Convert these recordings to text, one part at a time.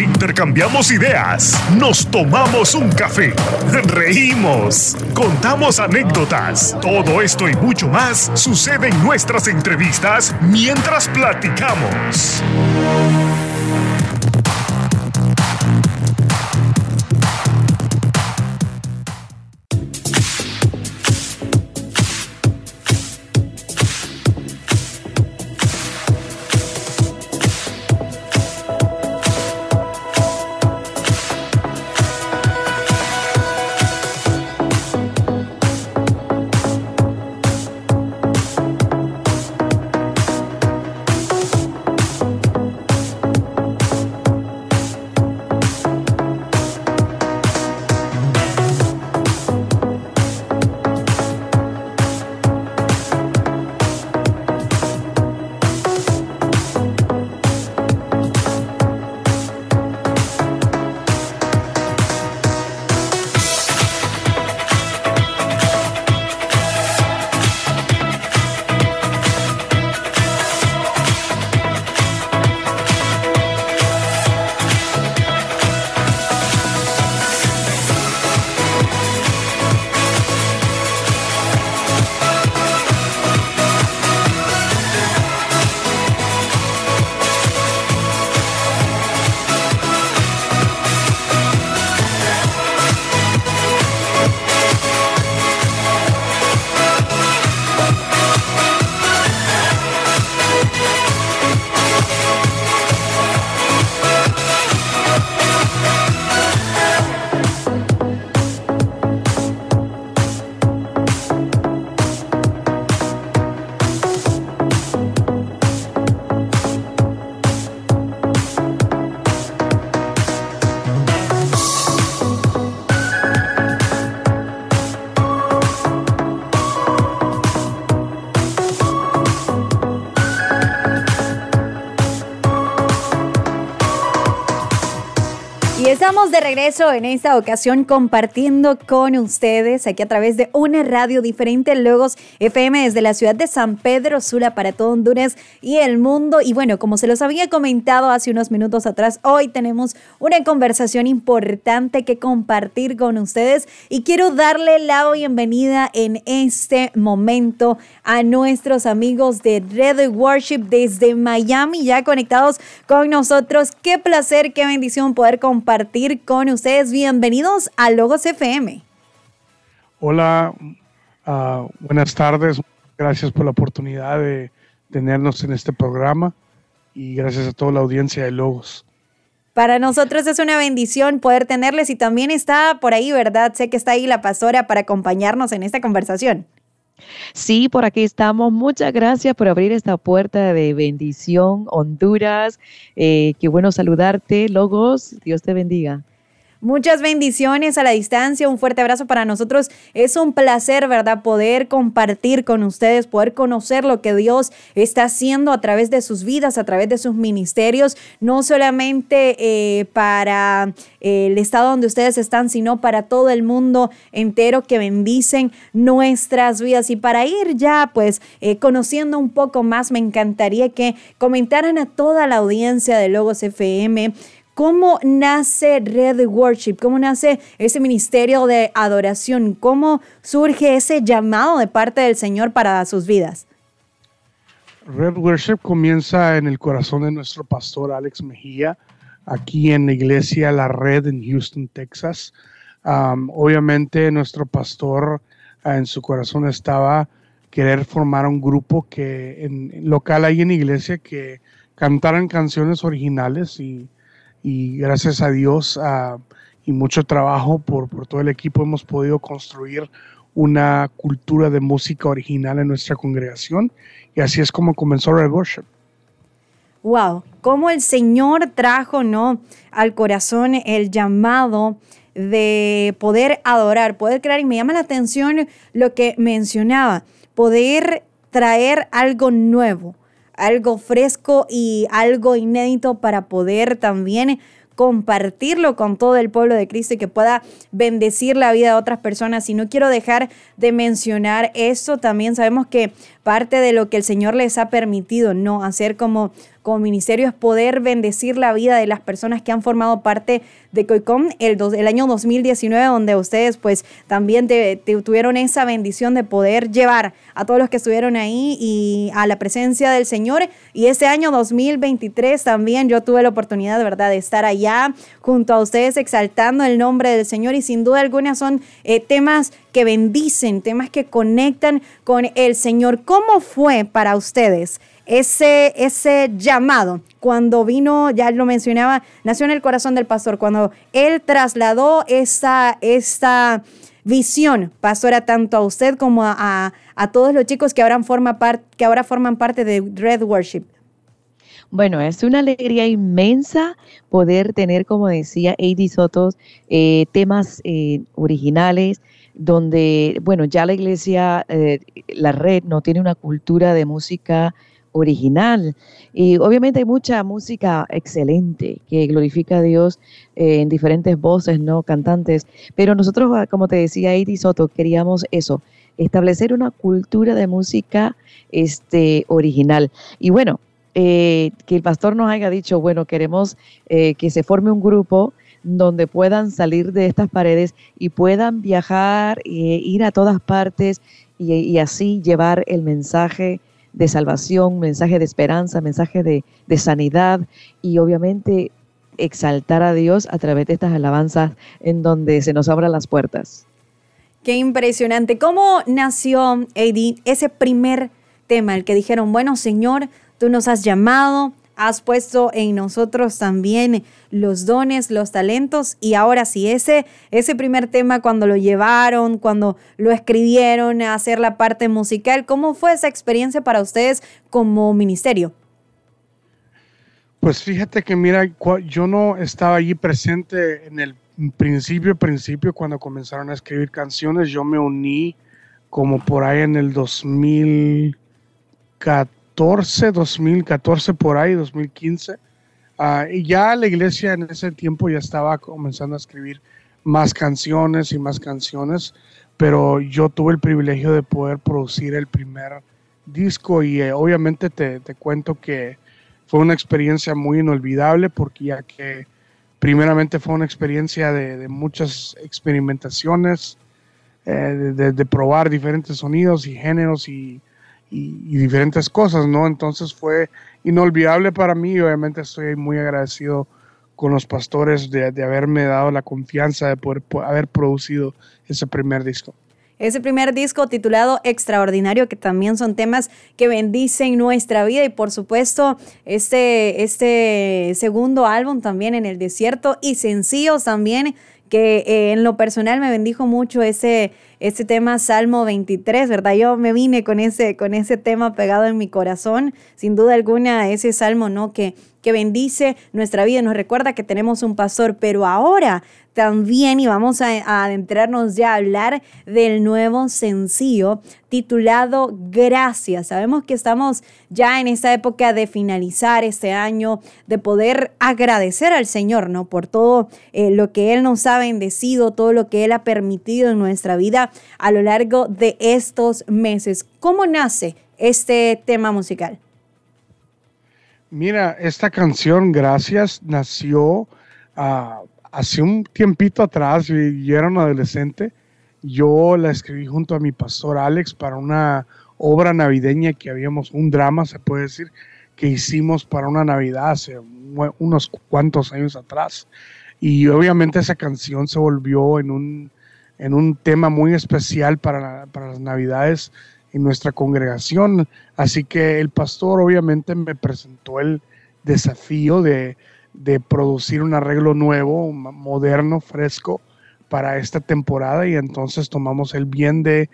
Intercambiamos ideas, nos tomamos un café, reímos, contamos anécdotas. Todo esto y mucho más sucede en nuestras entrevistas mientras platicamos. De regreso en esta ocasión compartiendo con ustedes aquí a través de una radio diferente, Logos FM desde la ciudad de San Pedro Sula para todo Honduras y el mundo. Y bueno, como se los había comentado hace unos minutos atrás, hoy tenemos una conversación importante que compartir con ustedes y quiero darle la bienvenida en este momento a nuestros amigos de Red Worship desde Miami, ya conectados con nosotros. Qué placer, qué bendición poder compartir con ustedes. Bienvenidos a Logos FM. Hola, ah, buenas tardes. Gracias por la oportunidad de tenernos en este programa y gracias a toda la audiencia de Logos. Para nosotros es una bendición poder tenerles y también está por ahí, ¿verdad? Sé que está ahí la pastora para acompañarnos en esta conversación. Sí, por aquí estamos. Muchas gracias por abrir esta puerta de bendición, Honduras. Eh, qué bueno saludarte, Logos. Dios te bendiga. Muchas bendiciones a la distancia, un fuerte abrazo para nosotros. Es un placer, ¿verdad? Poder compartir con ustedes, poder conocer lo que Dios está haciendo a través de sus vidas, a través de sus ministerios, no solamente eh, para eh, el estado donde ustedes están, sino para todo el mundo entero que bendicen nuestras vidas. Y para ir ya, pues, eh, conociendo un poco más, me encantaría que comentaran a toda la audiencia de Logos FM ¿Cómo nace Red Worship? ¿Cómo nace ese ministerio de adoración? ¿Cómo surge ese llamado de parte del Señor para sus vidas? Red Worship comienza en el corazón de nuestro pastor Alex Mejía, aquí en la iglesia La Red en Houston, Texas. obviamente nuestro pastor ah, en su corazón estaba querer formar un grupo que en, local ahí en iglesia que cantaran canciones originales y y gracias a Dios y mucho trabajo por, por todo el equipo hemos podido construir una cultura de música original en nuestra congregación y así es como comenzó Red Worship. Wow, cómo el Señor trajo no al corazón el llamado de poder adorar, poder crear y me llama la atención lo que mencionaba, poder traer algo nuevo, algo fresco y algo inédito para poder también compartirlo con todo el pueblo de Cristo y que pueda bendecir la vida de otras personas. Y no quiero dejar de mencionar eso, también sabemos que parte de lo que el Señor les ha permitido, ¿no? Hacer como como ministerio es poder bendecir la vida de las personas que han formado parte de COICOM el, el año 2019, donde ustedes pues también tuvieron esa bendición de poder llevar a todos los que estuvieron ahí y a la presencia del Señor. Y este año 2023 también yo tuve la oportunidad, de verdad, de estar allá junto a ustedes exaltando el nombre del Señor y sin duda alguna son eh, temas que bendicen, temas que conectan con el Señor. ¿Cómo fue para ustedes ese, ese llamado, cuando vino, ya lo mencionaba, nació en el corazón del pastor, cuando él trasladó esta, esta visión, pastora, tanto a usted como a, todos los chicos que ahora, que ahora forman parte de Red Worship. Bueno, es una alegría inmensa poder tener, como decía Eddie Sotos, eh, temas eh, originales, donde, bueno, ya la iglesia, eh, la red no tiene una cultura de música original. Y obviamente hay mucha música excelente que glorifica a Dios eh, en diferentes voces, ¿no? Cantantes. Pero nosotros, ah, como te decía Eddie Soto, queríamos eso, establecer una cultura de música este, original. Y bueno, eh, que el pastor nos haya dicho, bueno, queremos eh, que se forme un grupo donde puedan salir de estas paredes y puedan viajar e ir a todas partes y así llevar el mensaje de salvación, mensaje de esperanza, mensaje de, sanidad y obviamente exaltar a Dios a través de estas alabanzas en donde se nos abran las puertas. Qué impresionante. ¿Cómo nació, Eddie, ese primer tema, el que dijeron, bueno, Señor, tú nos has llamado, has puesto en nosotros también los dones, los talentos. Y ahora sí, ese, ese primer tema cuando lo llevaron, cuando lo escribieron a hacer la parte musical, ¿cómo fue esa experiencia para ustedes como ministerio? Pues fíjate que mira, yo no estaba allí presente en el principio, principio, cuando comenzaron a escribir canciones, yo me uní como por ahí en el 2014 2014 por ahí, 2015. Ah, y ya la iglesia en ese tiempo ya estaba comenzando a escribir más canciones y más canciones, pero yo tuve el privilegio de poder producir el primer disco y eh, obviamente te, te, cuento que fue una experiencia muy inolvidable porque ya que primeramente fue una experiencia de, muchas experimentaciones, eh, de, probar diferentes sonidos y géneros y y, diferentes cosas, ¿no? Entonces fue inolvidable para mí y obviamente estoy muy agradecido con los pastores de, haberme dado la confianza de poder haber producido ese primer disco. Ese primer disco titulado Extraordinario, que también son temas que bendicen nuestra vida y por supuesto este, este segundo álbum también en el desierto y sencillos también que eh, en lo personal me bendijo mucho ese, ese tema Salmo 23, ¿verdad? Yo me vine con ese, con ese tema pegado en mi corazón, sin duda alguna, ese salmo, ¿no? Que, que bendice nuestra vida, nos recuerda que tenemos un pastor, pero ahora también y vamos a, adentrarnos ya a hablar del nuevo sencillo titulado Gracias. Sabemos que estamos ya en esta época de finalizar este año, de poder agradecer al Señor, ¿no? Por todo eh, lo que Él nos ha bendecido, todo lo que Él ha permitido en nuestra vida a lo largo de estos meses. ¿Cómo nace este tema musical? Mira, esta canción, Gracias, nació uh, hace un tiempito atrás, yo era un adolescente, yo la escribí junto a mi pastor Alex para una obra navideña que habíamos, un drama se puede decir, que hicimos para una Navidad hace unos cuantos años atrás. Y obviamente esa canción se volvió en un, en un tema muy especial para, para las Navidades en nuestra congregación. Así que el pastor obviamente me presentó el desafío de, de producir un arreglo nuevo, moderno, fresco para esta temporada y entonces tomamos el bien de,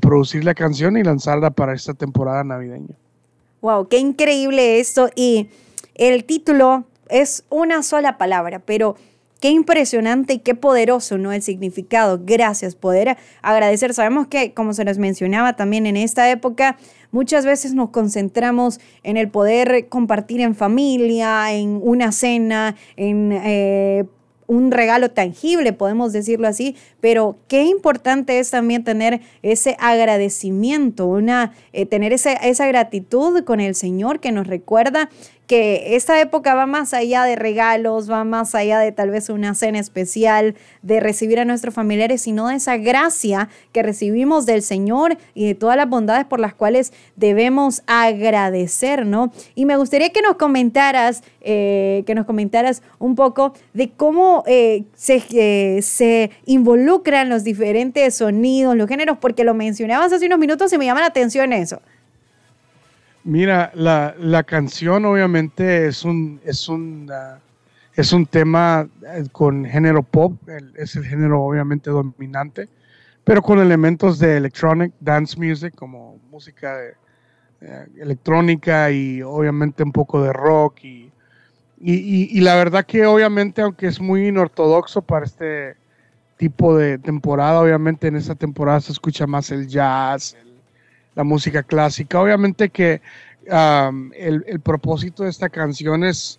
producir la canción y lanzarla para esta temporada navideña. Wow, qué increíble esto y el título es una sola palabra, pero qué impresionante y qué poderoso, ¿no? El significado. Gracias, poder agradecer. Sabemos que, como se nos mencionaba también en esta época, Muchas veces nos concentramos en el poder compartir en familia, en una cena, en... Eh, un regalo tangible, podemos decirlo así, pero qué importante es también tener ese agradecimiento, una, eh, tener esa, esa gratitud con el Señor que nos recuerda que esta época va más allá de regalos, va más allá de tal vez una cena especial, de recibir a nuestros familiares, sino de esa gracia que recibimos del Señor y de todas las bondades por las cuales debemos agradecer, ¿no? Y me gustaría que nos comentaras, eh, que nos comentaras un poco de cómo eh, se, eh, se involucran los diferentes sonidos, los géneros, porque lo mencionabas hace unos minutos y me llama la atención eso. Mira, la, la, canción obviamente es un, es un, uh, es un tema eh, con género pop, es el género obviamente dominante, pero con elementos de electronic, dance music, como música de, uh, electrónica y obviamente un poco de rock. Y, y, y, la verdad que obviamente, aunque es muy inortodoxo para este tipo de temporada, obviamente en esta temporada se escucha más el jazz, el, la música clásica. Obviamente que el, propósito de esta canción es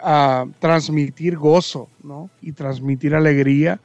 ah, transmitir gozo ¿no? y transmitir alegría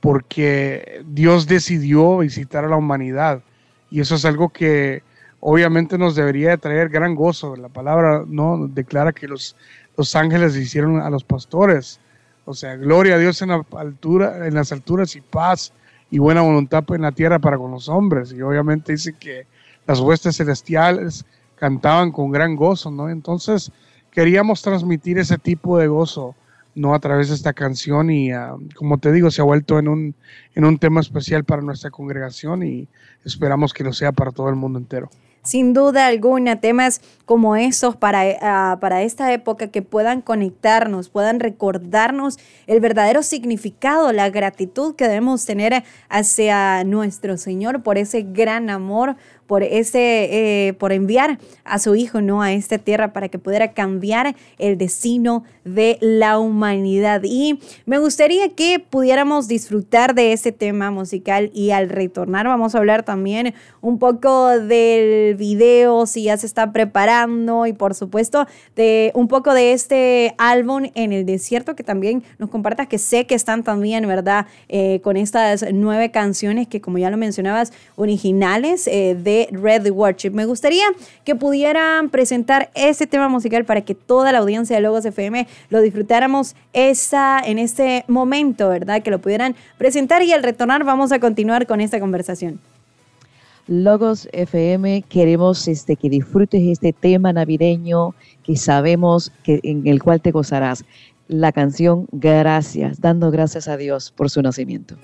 porque Dios decidió visitar a la humanidad y eso es algo que obviamente nos debería de traer gran gozo. La palabra no declara que los, los ángeles hicieron a los pastores. O sea, gloria a Dios en, la altura, en las alturas y paz y buena voluntad en la tierra para con los hombres. Y obviamente dice que las huestes celestiales cantaban con gran gozo, ¿no? Entonces queríamos transmitir ese tipo de gozo, ¿no? A través de esta canción y, ah, como te digo, se ha vuelto en un, en un tema especial para nuestra congregación y esperamos que lo sea para todo el mundo entero sin duda alguna, temas como esos para, ah, para esta época que puedan conectarnos, puedan recordarnos el verdadero significado, la gratitud que debemos tener hacia nuestro Señor por ese gran amor, por ese, eh, por enviar a su hijo, ¿no? A esta tierra para que pudiera cambiar el destino de la humanidad. Y me gustaría que pudiéramos disfrutar de ese tema musical y al retornar vamos a hablar también un poco del video, si ya se está preparando y por supuesto de un poco de este álbum en el desierto que también nos compartas que sé que están también, ¿verdad? Eh, con estas nueve canciones que como ya lo mencionabas, originales eh, de Red Worship. Me gustaría que pudieran presentar ese tema musical para que toda la audiencia de Logos FM lo disfrutáramos esa, en este momento, ¿verdad? Que lo pudieran presentar y al retornar vamos a continuar con esta conversación. Logos FM, queremos este, que disfrutes este tema navideño que sabemos que, en el cual te gozarás. La canción Gracias, dando gracias a Dios por su nacimiento.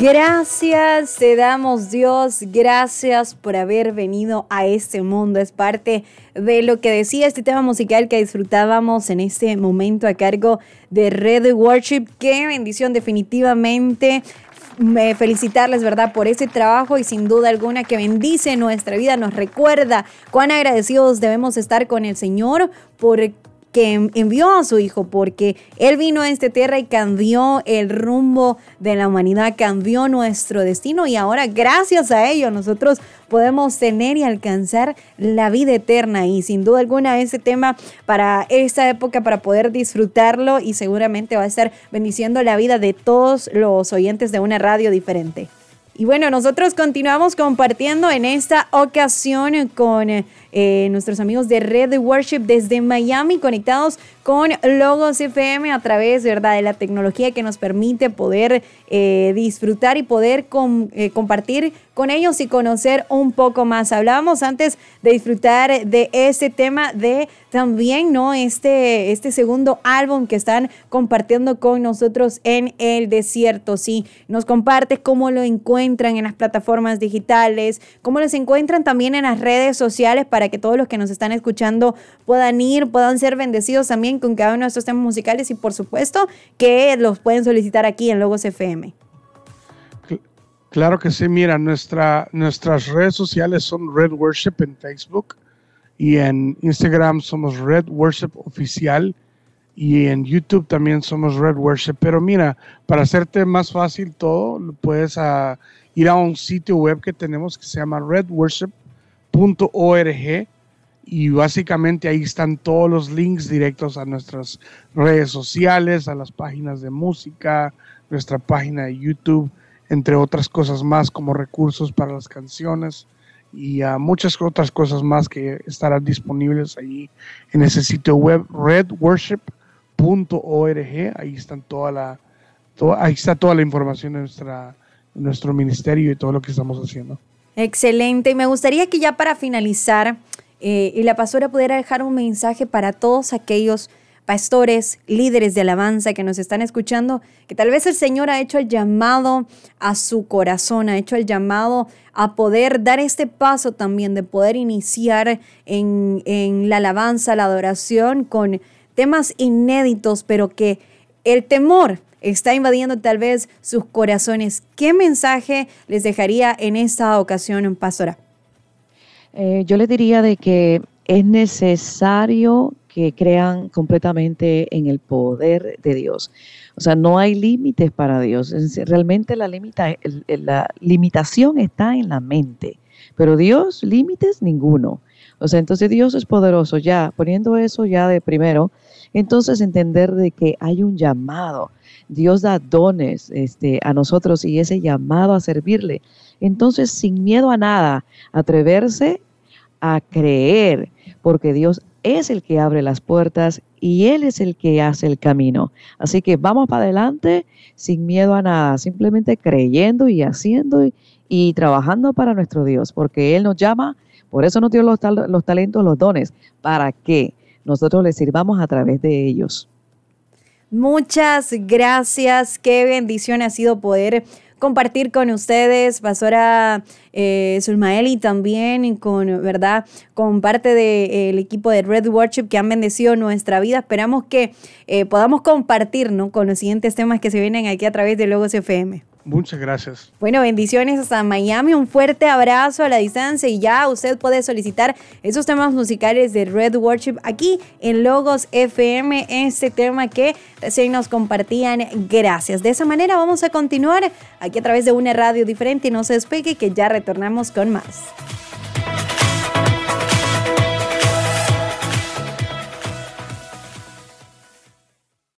Gracias, te damos Dios, gracias por haber venido a este mundo. Es parte de lo que decía este tema musical que disfrutábamos en este momento a cargo de Red Worship. Qué bendición definitivamente felicitarles, ¿verdad?, por ese trabajo y sin duda alguna que bendice nuestra vida, nos recuerda cuán agradecidos debemos estar con el Señor por que envió a su Hijo, porque Él vino a esta tierra y cambió el rumbo de la humanidad, cambió nuestro destino y ahora gracias a ello nosotros podemos tener y alcanzar la vida eterna y sin duda alguna ese tema para esta época, para poder disfrutarlo y seguramente va a estar bendiciendo la vida de todos los oyentes de una radio diferente. Y bueno, nosotros continuamos compartiendo en esta ocasión con eh, nuestros amigos de Red Worship desde Miami, conectados con Logos FM a través ¿verdad? de la tecnología que nos permite poder eh, disfrutar y poder eh, compartir con ellos y conocer un poco más. Hablábamos antes de disfrutar de este tema de también, ¿no? Este, este segundo álbum que están compartiendo con nosotros en el desierto. Sí, nos compartes cómo lo encuentran en las plataformas digitales, cómo los encuentran también en las redes sociales que todos los que nos están escuchando puedan ir, puedan ser bendecidos también con cada uno de estos temas musicales y por supuesto que los pueden solicitar aquí en Logos FM. Claro que sí, mira, nuestra, nuestras redes sociales son Red Worship en Facebook y en Instagram somos Red Worship Oficial y en YouTube también somos Red Worship. Pero mira, para hacerte más fácil todo, puedes ah, ir a un sitio web que tenemos que se llama redworship.org y básicamente ahí están todos los links directos a nuestras redes sociales, a las páginas de música, nuestra página de YouTube entre otras cosas más como recursos para las canciones y muchas otras cosas más que estarán disponibles allí en ese sitio web redworship.org. Ahí están toda la ahí está toda la información de nuestra nuestro ministerio y todo lo que estamos haciendo. Excelente. Y me gustaría que ya para finalizar eh, y la pastora pudiera dejar un mensaje para todos aquellos pastores, líderes de alabanza que nos están escuchando, que tal vez el Señor ha hecho el llamado a su corazón, ha hecho el llamado a poder dar este paso también de poder iniciar en, en la alabanza, la adoración con temas inéditos, pero que el temor está invadiendo tal vez sus corazones. ¿Qué mensaje les dejaría en esta ocasión, pastora? Eh, yo les diría de que es necesario que crean completamente en el poder de Dios. O sea, no hay límites para Dios. Realmente la, la limitación está en la mente, pero Dios, límites ninguno. O sea, entonces Dios es poderoso. Ya, poniendo eso ya de primero, entonces entender de que hay un llamado. Dios da dones este, a nosotros y ese llamado a servirle. Entonces, sin miedo a nada, atreverse a creer, porque Dios es el que abre las puertas y Él es el que hace el camino. Así que vamos para adelante sin miedo a nada, simplemente creyendo y haciendo y, trabajando para nuestro Dios, porque Él nos llama, por eso nos dio los, los talentos, los dones, para que nosotros le sirvamos a través de ellos. Muchas gracias, qué bendición ha sido poder compartir con ustedes, Pastora eh, y también con, ¿verdad? Con parte del equipo de Red Worship que han bendecido nuestra vida. Esperamos que eh, podamos compartir, ¿no? Con los siguientes temas que se vienen aquí a través de Logos FM. Muchas gracias. Bueno, bendiciones hasta Miami. Un fuerte abrazo a la distancia y ya usted puede solicitar esos temas musicales de Red Worship aquí en Logos FM. Este tema que recién nos compartían. Gracias. De esa manera vamos a continuar aquí a través de una radio diferente. No se despegue que ya retornamos con más.